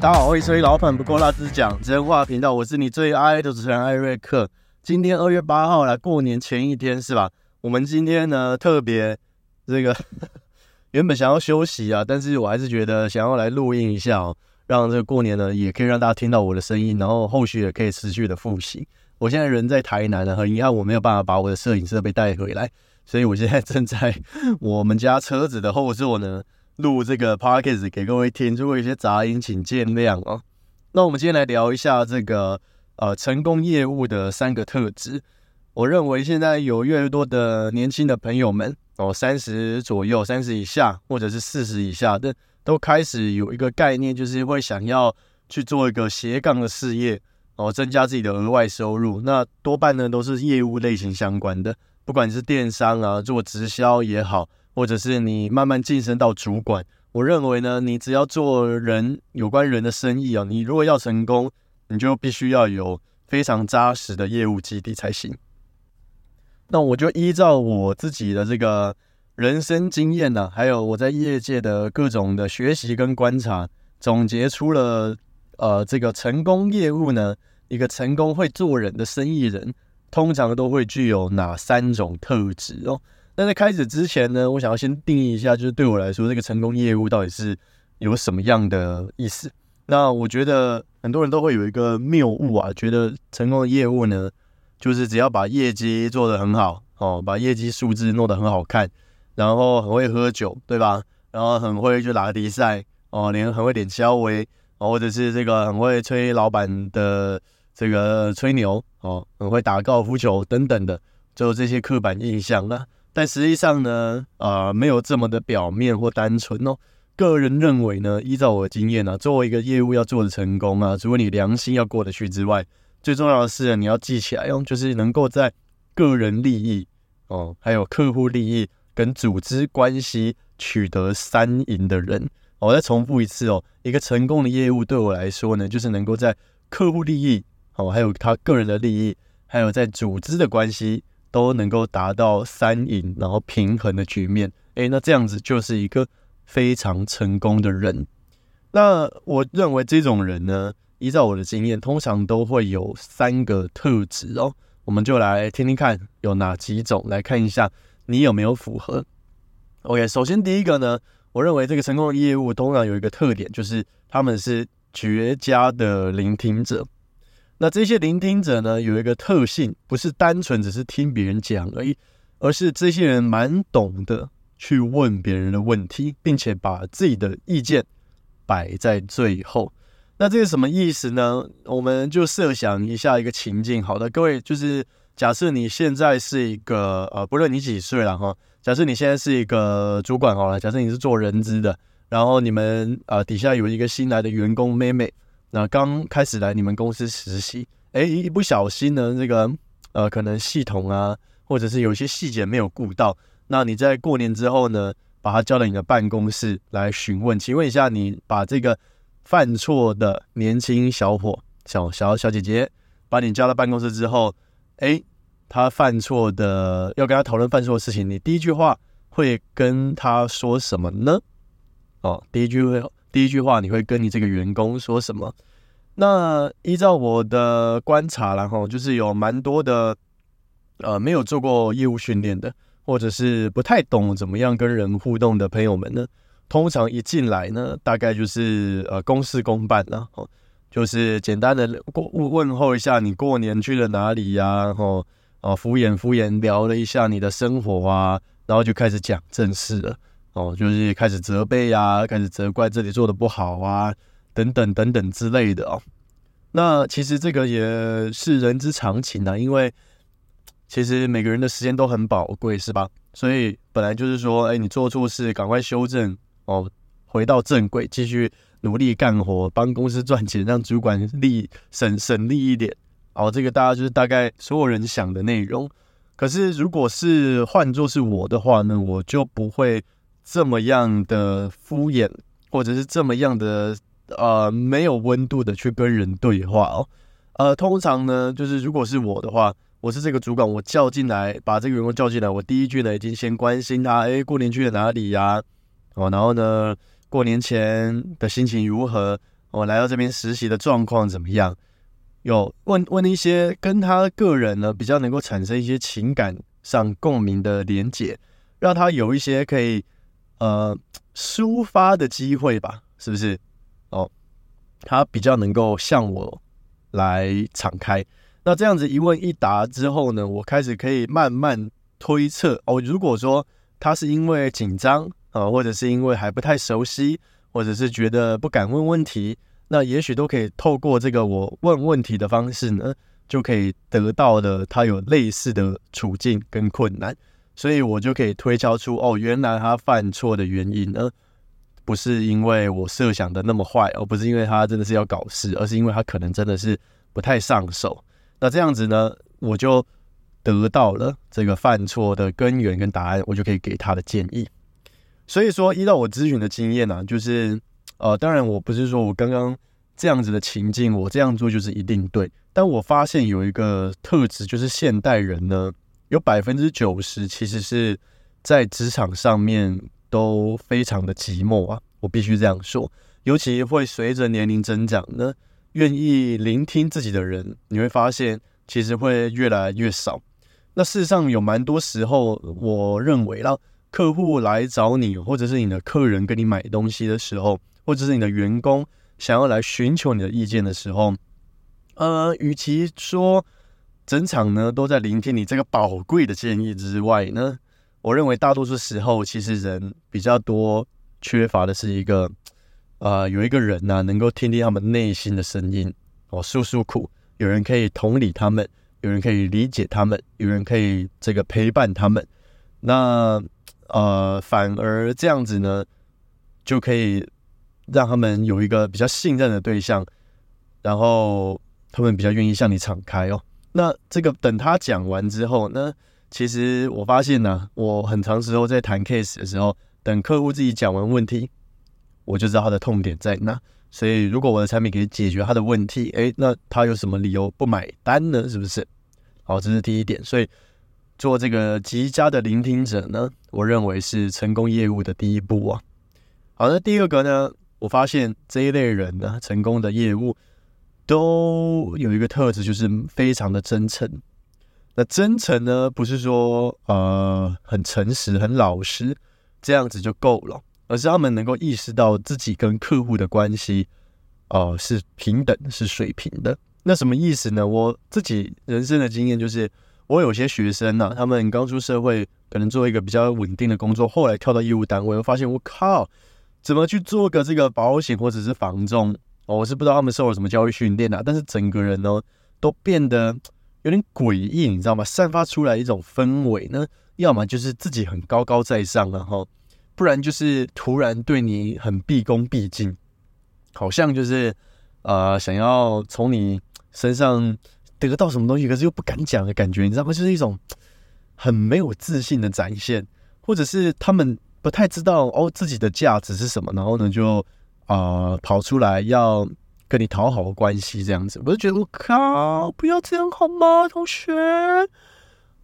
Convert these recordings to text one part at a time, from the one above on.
大家好，欢迎收听老板不够辣之讲真话频道，我是你最爱的主持人艾瑞克。今天二月八号来过年前一天是吧？我们今天呢特别这个 原本想要休息啊，但是我还是觉得想要来录音一下哦，让这个过年呢也可以让大家听到我的声音，然后后续也可以持续的复习。我现在人在台南呢，很遗憾我没有办法把我的摄影设备带回来，所以我现在正在 我们家车子的后座呢。录这个 podcast 给各位听，如果有些杂音，请见谅哦。那我们今天来聊一下这个呃成功业务的三个特质。我认为现在有越来越多的年轻的朋友们哦，三十左右、三十以下，或者是四十以下的，都开始有一个概念，就是会想要去做一个斜杠的事业哦，增加自己的额外收入。那多半呢都是业务类型相关的，不管是电商啊，做直销也好。或者是你慢慢晋升到主管，我认为呢，你只要做人有关人的生意啊，你如果要成功，你就必须要有非常扎实的业务基地才行。那我就依照我自己的这个人生经验呢，还有我在业界的各种的学习跟观察，总结出了呃这个成功业务呢，一个成功会做人的生意人，通常都会具有哪三种特质哦。但在开始之前呢，我想要先定义一下，就是对我来说，这个成功业务到底是有什么样的意思？那我觉得很多人都会有一个谬误啊，觉得成功的业务呢，就是只要把业绩做得很好哦，把业绩数字弄得很好看，然后很会喝酒，对吧？然后很会去打比赛哦，连很会点消维哦，或者是这个很会吹老板的这个吹牛哦，很会打高尔夫球等等的，就这些刻板印象了。但实际上呢，啊，没有这么的表面或单纯哦。个人认为呢，依照我的经验呢，作为一个业务要做的成功啊，除了你良心要过得去之外，最重要的是你要记起来哦，就是能够在个人利益哦，还有客户利益跟组织关系取得三赢的人。我再重复一次哦，一个成功的业务对我来说呢，就是能够在客户利益哦，还有他个人的利益，还有在组织的关系。都能够达到三赢，然后平衡的局面，诶，那这样子就是一个非常成功的人。那我认为这种人呢，依照我的经验，通常都会有三个特质哦。我们就来听听看有哪几种，来看一下你有没有符合。OK，首先第一个呢，我认为这个成功的业务通常有一个特点，就是他们是绝佳的聆听者。那这些聆听者呢，有一个特性，不是单纯只是听别人讲而已，而是这些人蛮懂得去问别人的问题，并且把自己的意见摆在最后。那这个什么意思呢？我们就设想一下一个情境。好的，各位，就是假设你现在是一个呃，不论你几岁了哈，假设你现在是一个主管好了，假设你是做人资的，然后你们啊底下有一个新来的员工妹妹。那刚开始来你们公司实习，哎，一不小心呢，这个呃，可能系统啊，或者是有些细节没有顾到，那你在过年之后呢，把他叫到你的办公室来询问，请问一下，你把这个犯错的年轻小伙、小小小姐姐，把你叫到办公室之后，哎，他犯错的要跟他讨论犯错的事情，你第一句话会跟他说什么呢？哦，第一句会。第一句话你会跟你这个员工说什么？那依照我的观察，然后就是有蛮多的呃没有做过业务训练的，或者是不太懂怎么样跟人互动的朋友们呢，通常一进来呢，大概就是呃公事公办了，哦，就是简单的过问候一下你过年去了哪里呀，然后哦敷衍敷衍聊了一下你的生活啊，然后就开始讲正事了。哦，就是开始责备呀，开始责怪这里做的不好啊，等等等等之类的哦。那其实这个也是人之常情啊，因为其实每个人的时间都很宝贵，是吧？所以本来就是说，哎，你做错事，赶快修正哦，回到正轨，继续努力干活，帮公司赚钱，让主管利省省力一点。哦，这个大家就是大概所有人想的内容。可是如果是换作是我的话呢，我就不会。这么样的敷衍，或者是这么样的呃没有温度的去跟人对话哦，呃，通常呢，就是如果是我的话，我是这个主管，我叫进来，把这个员工叫进来，我第一句呢，已经先关心他，哎，过年去了哪里呀？哦，然后呢，过年前的心情如何？我来到这边实习的状况怎么样？有问问一些跟他个人呢比较能够产生一些情感上共鸣的连结，让他有一些可以呃抒发的机会吧，是不是？哦，他比较能够向我来敞开。那这样子一问一答之后呢，我开始可以慢慢推测哦，如果说他是因为紧张啊，或者是因为还不太熟悉，或者是觉得不敢问问题。那也许都可以透过这个我问问题的方式呢，就可以得到的他有类似的处境跟困难，所以我就可以推敲出哦，原来他犯错的原因呢，不是因为我设想的那么坏，而不是因为他真的是要搞事，而是因为他可能真的是不太上手。那这样子呢，我就得到了这个犯错的根源跟答案，我就可以给他的建议。所以说，依照我咨询的经验呢，就是。呃，当然，我不是说我刚刚这样子的情境，我这样做就是一定对。但我发现有一个特质，就是现代人呢，有百分之九十其实是在职场上面都非常的寂寞啊。我必须这样说，尤其会随着年龄增长呢，愿意聆听自己的人，你会发现其实会越来越少。那事实上有蛮多时候，我认为啦，客户来找你，或者是你的客人跟你买东西的时候。或者是你的员工想要来寻求你的意见的时候，呃，与其说整场呢都在聆听你这个宝贵的建议之外呢，我认为大多数时候其实人比较多缺乏的是一个，呃，有一个人呢能够听听他们内心的声音，哦，诉诉苦，有人可以同理他们，有人可以理解他们，有人可以这个陪伴他们，那呃，反而这样子呢就可以。让他们有一个比较信任的对象，然后他们比较愿意向你敞开哦。那这个等他讲完之后呢，其实我发现呢，我很长时候在谈 case 的时候，等客户自己讲完问题，我就知道他的痛点在哪。所以如果我的产品可以解决他的问题，诶，那他有什么理由不买单呢？是不是？好，这是第一点。所以做这个极佳的聆听者呢，我认为是成功业务的第一步啊。好，那第二个呢？我发现这一类人呢，成功的业务都有一个特质，就是非常的真诚。那真诚呢，不是说呃很诚实、很老实这样子就够了，而是他们能够意识到自己跟客户的关系哦是平等、是水平的。那什么意思呢？我自己人生的经验就是，我有些学生呢，他们刚出社会，可能做一个比较稳定的工作，后来跳到业务单位，我发现我靠。怎么去做个这个保险或者是房中哦？我是不知道他们受了什么教育训练啊，但是整个人呢都变得有点诡异，你知道吗？散发出来一种氛围呢，要么就是自己很高高在上，然后不然就是突然对你很毕恭毕敬，好像就是呃想要从你身上得到什么东西，可是又不敢讲的感觉，你知道吗？就是一种很没有自信的展现，或者是他们。不太知道哦自己的价值是什么，然后呢就啊跑出来要跟你讨好关系这样子，我就觉得我靠，不要这样好吗，同学？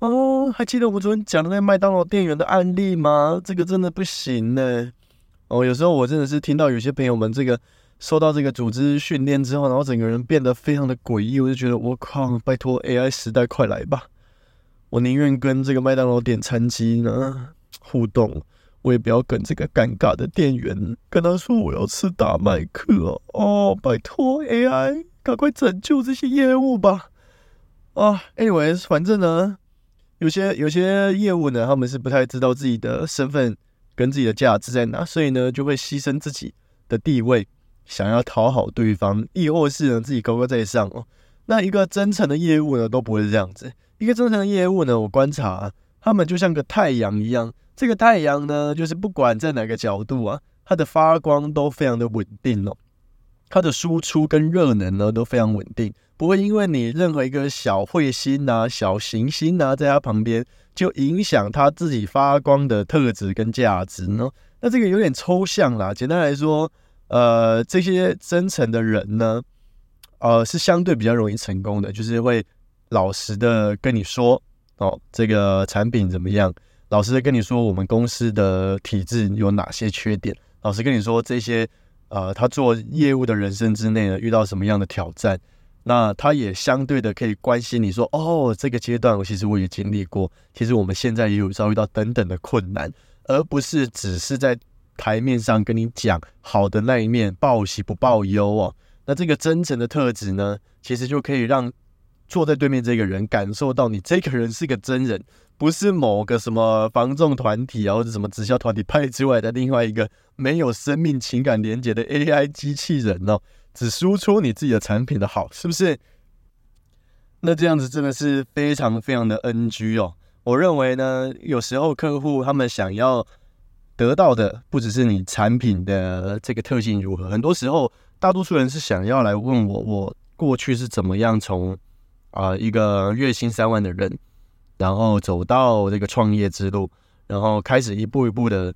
哦，还记得我们昨天讲的那麦当劳店员的案例吗？这个真的不行呢。哦，有时候我真的是听到有些朋友们这个受到这个组织训练之后，然后整个人变得非常的诡异，我就觉得我靠，拜托 AI 时代快来吧！我宁愿跟这个麦当劳点餐机呢互动。我也不要跟这个尴尬的店员跟他说我要吃大麦克哦，拜托 AI，赶快拯救这些业务吧！啊，anyways，反正呢，有些有些业务呢，他们是不太知道自己的身份跟自己的价值在哪，所以呢，就会牺牲自己的地位，想要讨好对方，亦或是呢自己高高在上哦。那一个真诚的业务呢，都不会是这样子。一个真诚的业务呢，我观察他们就像个太阳一样。这个太阳呢，就是不管在哪个角度啊，它的发光都非常的稳定哦，它的输出跟热能呢都非常稳定，不会因为你任何一个小彗星呐、小行星呐在它旁边，就影响它自己发光的特质跟价值呢。那这个有点抽象啦。简单来说，呃，这些真诚的人呢，呃，是相对比较容易成功的，就是会老实的跟你说哦，这个产品怎么样。老实的跟你说，我们公司的体制有哪些缺点？老实跟你说，这些呃，他做业务的人生之内呢，遇到什么样的挑战？那他也相对的可以关心你说，哦，这个阶段我其实我也经历过，其实我们现在也有遭遇到等等的困难，而不是只是在台面上跟你讲好的那一面，报喜不报忧哦。那这个真诚的特质呢，其实就可以让坐在对面这个人感受到你这个人是个真人，不是某个什么防重团体啊或者什么直销团体派出来的另外一个没有生命情感连接的 AI 机器人哦。只输出你自己的产品的好，是不是？那这样子真的是非常非常的 NG 哦。我认为呢，有时候客户他们想要得到的不只是你产品的这个特性如何，很多时候大多数人是想要来问我，我过去是怎么样从啊一个月薪三万的人，然后走到这个创业之路，然后开始一步一步的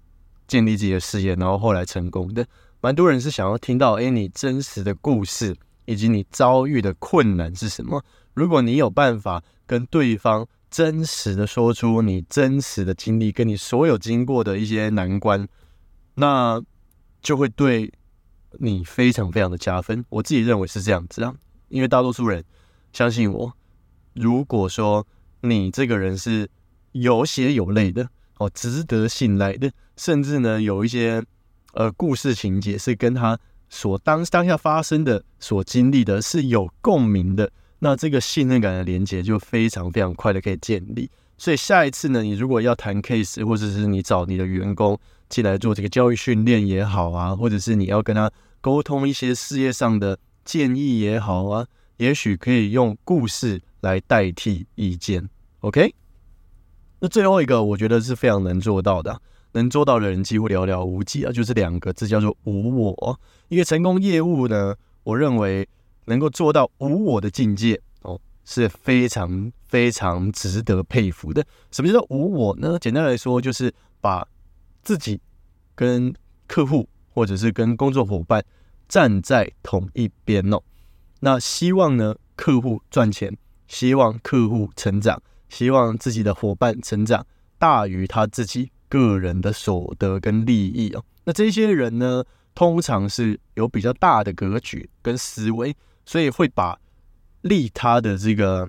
建立自己的事业，然后后来成功的。蛮多人是想要听到，哎，你真实的故事以及你遭遇的困难是什么？如果你有办法跟对方真实的说出你真实的经历，跟你所有经过的一些难关，那就会对你非常非常的加分。我自己认为是这样子啊，因为大多数人相信我，如果说你这个人是有血有泪的，哦，值得信赖的，甚至呢有一些。呃，故事情节是跟他所当当下发生的、所经历的是有共鸣的，那这个信任感的连接就非常非常快的可以建立。所以下一次呢，你如果要谈 case，或者是你找你的员工进来做这个教育训练也好啊，或者是你要跟他沟通一些事业上的建议也好啊，也许可以用故事来代替意见。OK，那最后一个我觉得是非常能做到的。能做到的人几乎寥寥无几啊，就是两个字叫做无我。一个成功业务呢，我认为能够做到无我的境界哦，是非常非常值得佩服的。什么叫做无我呢？简单来说，就是把自己跟客户或者是跟工作伙伴站在同一边哦。那希望呢，客户赚钱，希望客户成长，希望自己的伙伴成长大于他自己。个人的所得跟利益哦，那这些人呢，通常是有比较大的格局跟思维，所以会把利他的这个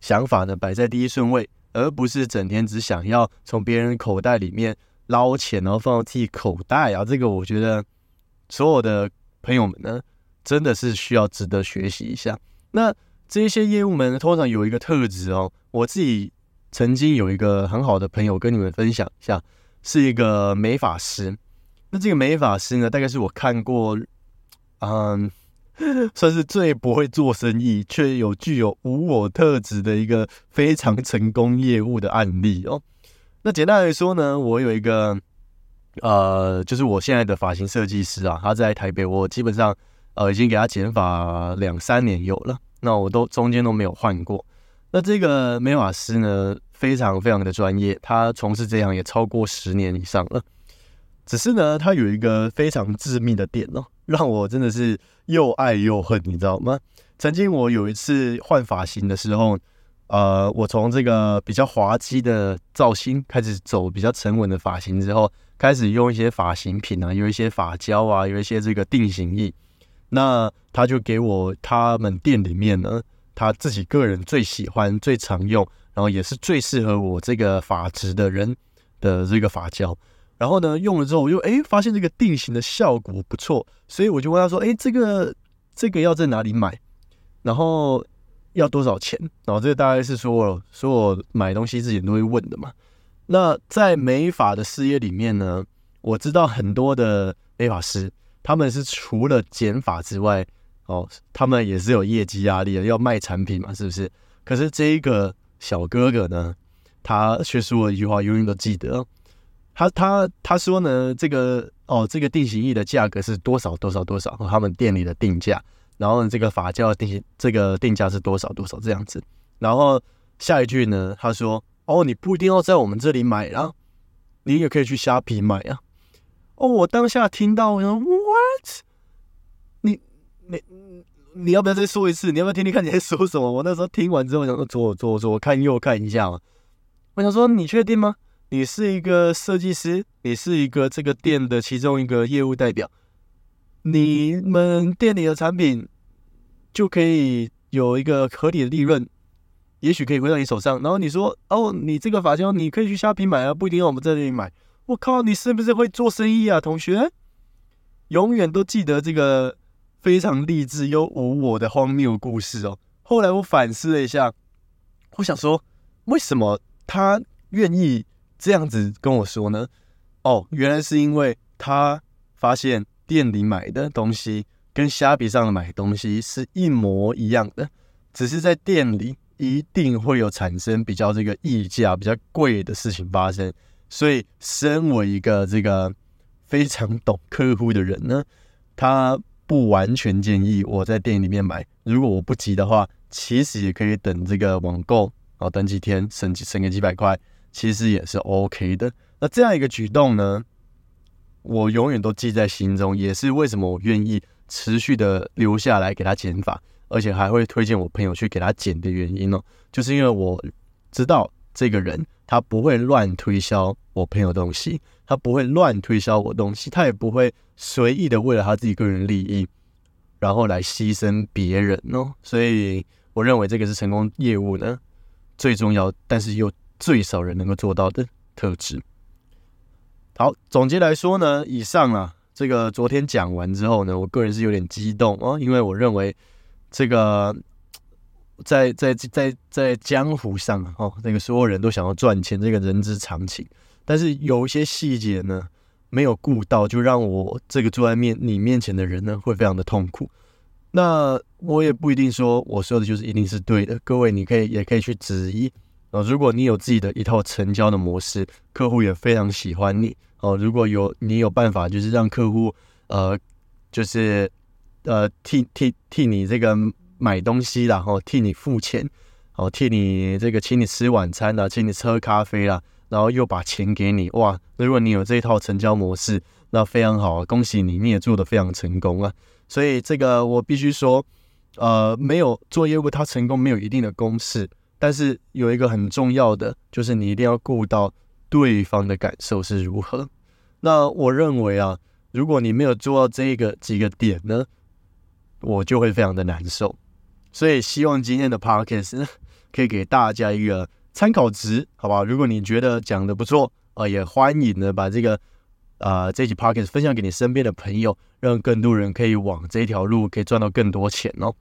想法呢摆在第一顺位，而不是整天只想要从别人口袋里面捞钱，然后放到自己口袋啊。这个我觉得所有的朋友们呢，真的是需要值得学习一下。那这些业务们通常有一个特质哦，我自己曾经有一个很好的朋友跟你们分享一下。是一个美发师，那这个美发师呢，大概是我看过，嗯，算是最不会做生意，却有具有无我特质的一个非常成功业务的案例哦。那简单来说呢，我有一个，呃，就是我现在的发型设计师啊，他在台北，我基本上呃已经给他剪发两三年有了，那我都中间都没有换过。那这个美发师呢？非常非常的专业，他从事这样也超过十年以上了。只是呢，他有一个非常致命的点哦，让我真的是又爱又恨，你知道吗？曾经我有一次换发型的时候，呃，我从这个比较滑稽的造型开始走比较沉稳的发型之后，开始用一些发型品啊，有一些发胶啊，有一些这个定型液，那他就给我他们店里面呢，他自己个人最喜欢、最常用。然后也是最适合我这个发质的人的这个发胶，然后呢用了之后，我就哎发现这个定型的效果不错，所以我就问他说：“哎，这个这个要在哪里买？然后要多少钱？”然后这个大概是说说我买东西之前都会问的嘛。那在美发的事业里面呢，我知道很多的美发师，他们是除了减法之外，哦，他们也是有业绩压力的，要卖产品嘛，是不是？可是这一个。小哥哥呢，他却说了一句话，永远都记得。他他他说呢，这个哦，这个定型液的价格是多少多少多少，他们店里的定价。然后呢这个发胶定型这个定价是多少多少这样子。然后下一句呢，他说哦，你不一定要在我们这里买啊，你也可以去虾皮买啊。哦，我当下听到，我说你你。你要不要再说一次？你要不要听听看你在说什么？我那时候听完之后，想说左左左看右看一下嘛。我想说，你确定吗？你是一个设计师，你是一个这个店的其中一个业务代表，你们店里的产品就可以有一个合理的利润，也许可以回到你手上。然后你说，哦，你这个发胶你可以去虾皮买啊，不一定要我们在这里买。我靠，你是不是会做生意啊，同学？永远都记得这个非常励志又无我的荒谬故事哦。后来我反思了一下，我想说，为什么他愿意这样子跟我说呢？哦，原来是因为他发现店里买的东西跟虾皮上的买东西是一模一样的，只是在店里一定会有产生比较这个溢价比较贵的事情发生。所以，身为一个这个非常懂客户的人呢，他不完全建议我在店里面买。如果我不急的话，其实也可以等这个网购，然后等几天，省省个几百块，其实也是 OK 的。那这样一个举动呢，我永远都记在心中，也是为什么我愿意持续的留下来给他减法，而且还会推荐我朋友去给他减的原因哦，就是因为我知道这个人。他不会乱推销我朋友东西，他不会乱推销我东西，他也不会随意的为了他自己个人利益，然后来牺牲别人哦。所以我认为这个是成功业务呢最重要，但是又最少人能够做到的特质。好，总结来说呢，以上啊，这个昨天讲完之后呢，我个人是有点激动哦，因为我认为这个。在在在在江湖上哦，那个所有人都想要赚钱，这个人之常情。但是有一些细节呢，没有顾到，就让我这个坐在面你面前的人呢，会非常的痛苦。那我也不一定说我说的就是一定是对的。各位，你可以也可以去质疑哦。如果你有自己的一套成交的模式，客户也非常喜欢你哦。如果有你有办法，就是让客户呃，就是呃替替替你这个。买东西然后替你付钱，哦，替你这个请你吃晚餐啦，请你喝咖啡啦，然后又把钱给你，哇！如果你有这一套成交模式，那非常好，恭喜你，你也做的非常成功啊。所以这个我必须说，呃，没有做业务，它成功没有一定的公式，但是有一个很重要的，就是你一定要顾到对方的感受是如何。那我认为啊，如果你没有做到这个几个点呢，我就会非常的难受。所以希望今天的 podcast 可以给大家一个参考值，好不好？如果你觉得讲的不错，呃，也欢迎呢把这个啊这期 podcast 分享给你身边的朋友，让更多人可以往这条路可以赚到更多钱哦。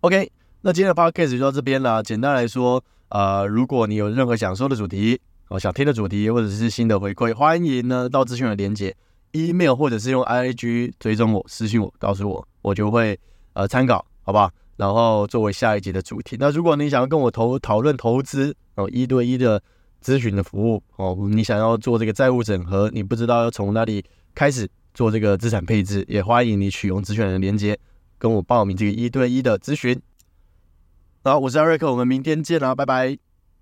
OK，那今天的 podcast 就到这边了。简单来说，呃，如果你有任何想说的主题，哦，想听的主题，或者是新的回馈，欢迎呢到资讯的连接 email 或者是用 IG 追踪我，私信我，告诉我，我就会呃参考，好不好？然后作为下一集的主题，那如果你想要跟我投讨论投资哦，一对一的咨询的服务哦，你想要做这个债务整合，你不知道要从哪里开始做这个资产配置，也欢迎你取用直选的链接跟我报名这个一对一的咨询。好，我是艾瑞克，我们明天见啦，拜拜。